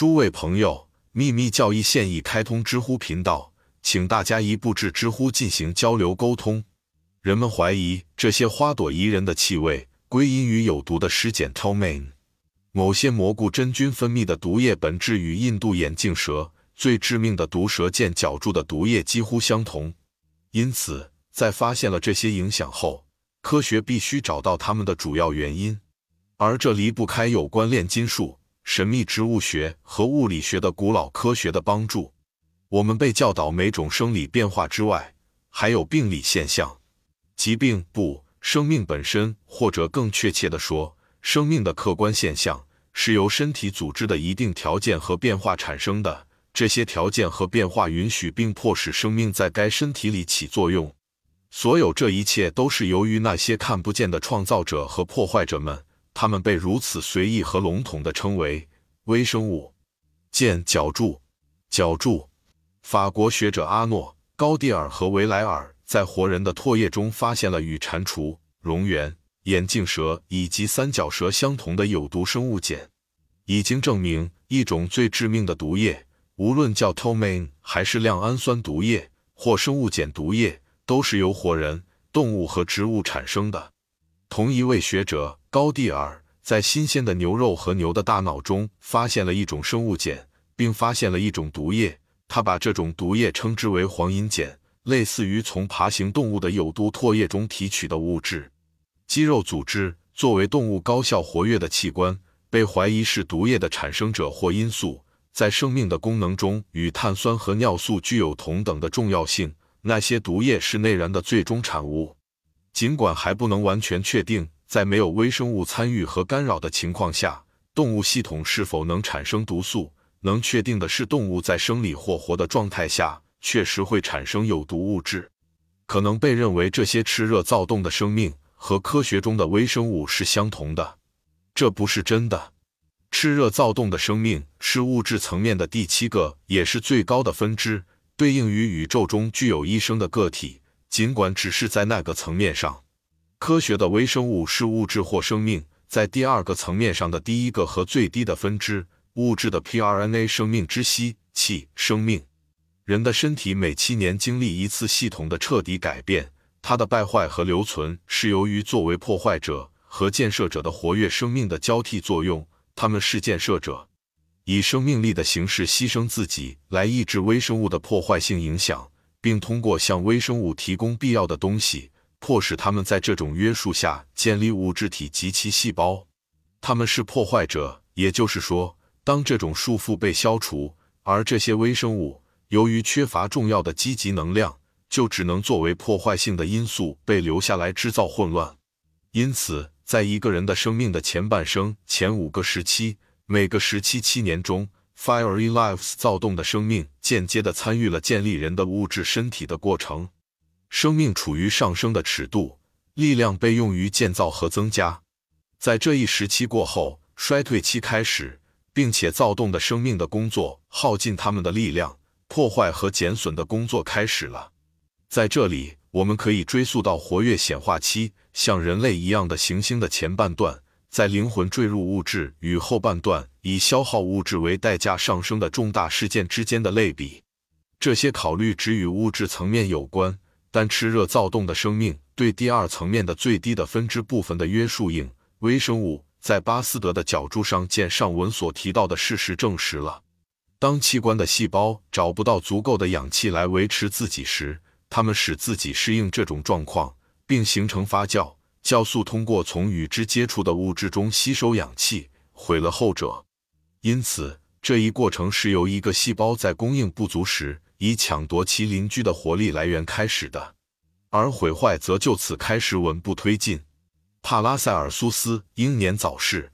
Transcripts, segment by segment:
诸位朋友，秘密教义现已开通知乎频道，请大家一步至知乎进行交流沟通。人们怀疑这些花朵宜人的气味归因于有毒的尸碱 t o m a n。某些蘑菇真菌分泌的毒液本质与印度眼镜蛇最致命的毒蛇剑角柱的毒液几乎相同，因此，在发现了这些影响后，科学必须找到它们的主要原因，而这离不开有关炼金术、神秘植物学和物理学的古老科学的帮助。我们被教导每种生理变化之外，还有病理现象、疾病不生命本身，或者更确切地说。生命的客观现象是由身体组织的一定条件和变化产生的。这些条件和变化允许并迫使生命在该身体里起作用。所有这一切都是由于那些看不见的创造者和破坏者们。他们被如此随意和笼统地称为微生物。见角柱。角柱。法国学者阿诺、高蒂尔和维莱尔在活人的唾液中发现了与蟾蜍、蝾螈。眼镜蛇以及三角蛇相同的有毒生物碱，已经证明一种最致命的毒液，无论叫 tomaine 还是亮氨酸毒液或生物碱毒液，都是由活人、动物和植物产生的。同一位学者高蒂尔在新鲜的牛肉和牛的大脑中发现了一种生物碱，并发现了一种毒液，他把这种毒液称之为黄银碱，类似于从爬行动物的有毒唾液中提取的物质。肌肉组织作为动物高效活跃的器官，被怀疑是毒液的产生者或因素。在生命的功能中，与碳酸和尿素具有同等的重要性。那些毒液是内燃的最终产物。尽管还不能完全确定，在没有微生物参与和干扰的情况下，动物系统是否能产生毒素，能确定的是，动物在生理或活的状态下确实会产生有毒物质。可能被认为这些炽热躁动的生命。和科学中的微生物是相同的，这不是真的。炽热躁动的生命是物质层面的第七个，也是最高的分支，对应于宇宙中具有一生的个体。尽管只是在那个层面上，科学的微生物是物质或生命在第二个层面上的第一个和最低的分支。物质的 pRNA 生命之息气生命。人的身体每七年经历一次系统的彻底改变。它的败坏和留存是由于作为破坏者和建设者的活跃生命的交替作用。他们是建设者，以生命力的形式牺牲自己来抑制微生物的破坏性影响，并通过向微生物提供必要的东西，迫使他们在这种约束下建立物质体及其细胞。他们是破坏者，也就是说，当这种束缚被消除，而这些微生物由于缺乏重要的积极能量。就只能作为破坏性的因素被留下来制造混乱。因此，在一个人的生命的前半生前五个时期，每个时期七年中，Fiery Lives 躁动的生命间接地参与了建立人的物质身体的过程。生命处于上升的尺度，力量被用于建造和增加。在这一时期过后，衰退期开始，并且躁动的生命的工作耗尽他们的力量，破坏和减损的工作开始了。在这里，我们可以追溯到活跃显化期，像人类一样的行星的前半段，在灵魂坠入物质与后半段以消耗物质为代价上升的重大事件之间的类比。这些考虑只与物质层面有关，但炽热躁动的生命对第二层面的最低的分支部分的约束应微生物，在巴斯德的角柱上见上文所提到的事实证实了：当器官的细胞找不到足够的氧气来维持自己时。它们使自己适应这种状况，并形成发酵酵素，通过从与之接触的物质中吸收氧气，毁了后者。因此，这一过程是由一个细胞在供应不足时，以抢夺其邻居的活力来源开始的，而毁坏则就此开始稳步推进。帕拉塞尔苏斯英年早逝，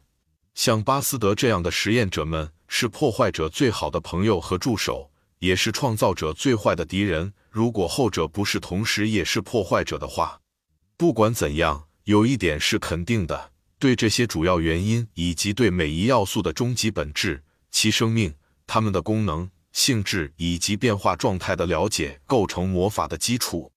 像巴斯德这样的实验者们是破坏者最好的朋友和助手，也是创造者最坏的敌人。如果后者不是同时也是破坏者的话，不管怎样，有一点是肯定的：对这些主要原因以及对每一要素的终极本质、其生命、它们的功能、性质以及变化状态的了解，构成魔法的基础。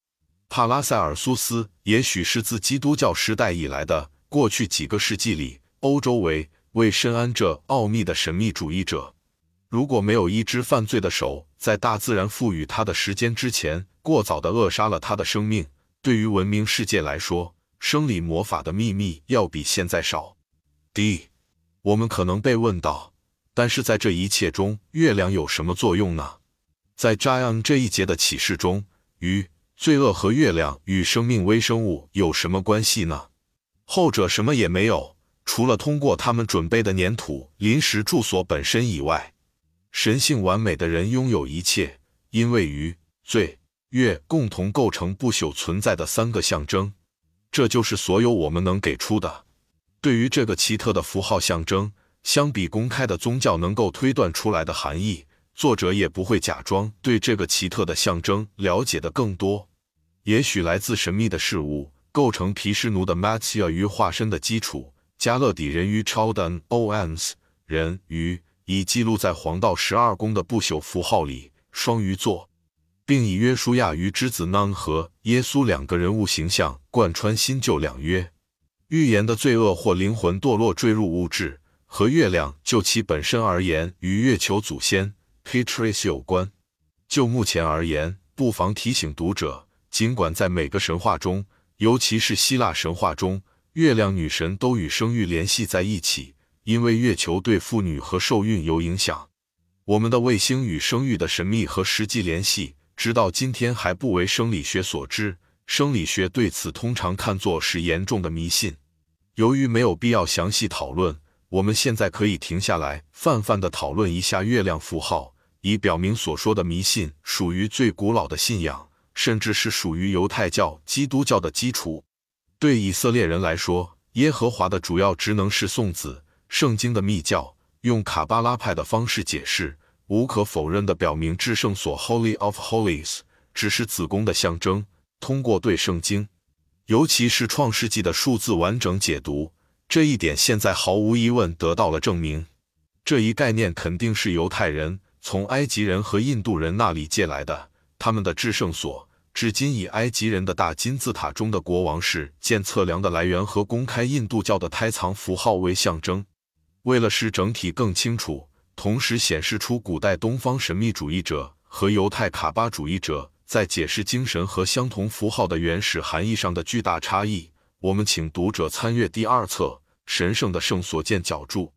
帕拉塞尔苏斯也许是自基督教时代以来的过去几个世纪里欧洲为为深谙这奥秘的神秘主义者。如果没有一只犯罪的手在大自然赋予他的时间之前过早的扼杀了他的生命，对于文明世界来说，生理魔法的秘密要比现在少。D，我们可能被问到，但是在这一切中，月亮有什么作用呢？在 j i n 这一节的启示中，鱼、罪恶和月亮与生命微生物有什么关系呢？后者什么也没有，除了通过他们准备的粘土临时住所本身以外。神性完美的人拥有一切，因为鱼、罪、月共同构成不朽存在的三个象征。这就是所有我们能给出的。对于这个奇特的符号象征，相比公开的宗教能够推断出来的含义，作者也不会假装对这个奇特的象征了解的更多。也许来自神秘的事物构成毗湿奴的 Matsya 鱼化身的基础，加勒底人鱼 Chaldan Oms 人鱼。已记录在黄道十二宫的不朽符号里，双鱼座，并以约书亚鱼之子 Nun 和耶稣两个人物形象贯穿新旧两约。预言的罪恶或灵魂堕落坠入物质和月亮，就其本身而言，与月球祖先 Patris 有关。就目前而言，不妨提醒读者，尽管在每个神话中，尤其是希腊神话中，月亮女神都与生育联系在一起。因为月球对妇女和受孕有影响，我们的卫星与生育的神秘和实际联系，直到今天还不为生理学所知。生理学对此通常看作是严重的迷信。由于没有必要详细讨论，我们现在可以停下来，泛泛地讨论一下月亮符号，以表明所说的迷信属于最古老的信仰，甚至是属于犹太教、基督教的基础。对以色列人来说，耶和华的主要职能是送子。圣经的密教用卡巴拉派的方式解释，无可否认地表明至圣所 （Holy of Holies） 只是子宫的象征。通过对圣经，尤其是创世纪的数字完整解读，这一点现在毫无疑问得到了证明。这一概念肯定是犹太人从埃及人和印度人那里借来的。他们的至圣所至今以埃及人的大金字塔中的国王室建测量的来源和公开印度教的胎藏符号为象征。为了使整体更清楚，同时显示出古代东方神秘主义者和犹太卡巴主义者在解释精神和相同符号的原始含义上的巨大差异，我们请读者参阅第二册《神圣的圣所见角注》。